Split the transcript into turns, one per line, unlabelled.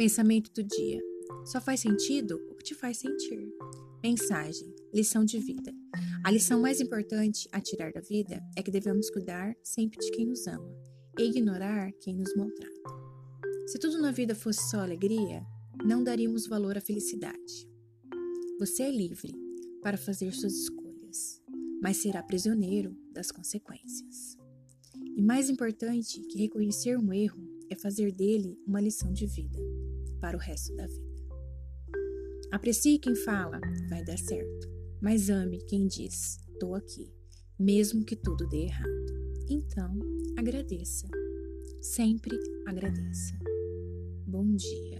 Pensamento do dia. Só faz sentido o que te faz sentir. Mensagem: lição de vida. A lição mais importante a tirar da vida é que devemos cuidar sempre de quem nos ama e ignorar quem nos maltrata. Se tudo na vida fosse só alegria, não daríamos valor à felicidade. Você é livre para fazer suas escolhas, mas será prisioneiro das consequências. E mais importante que reconhecer um erro é fazer dele uma lição de vida para o resto da vida. Aprecie quem fala, vai dar certo, mas ame quem diz, estou aqui, mesmo que tudo dê errado. Então, agradeça. Sempre agradeça. Bom dia.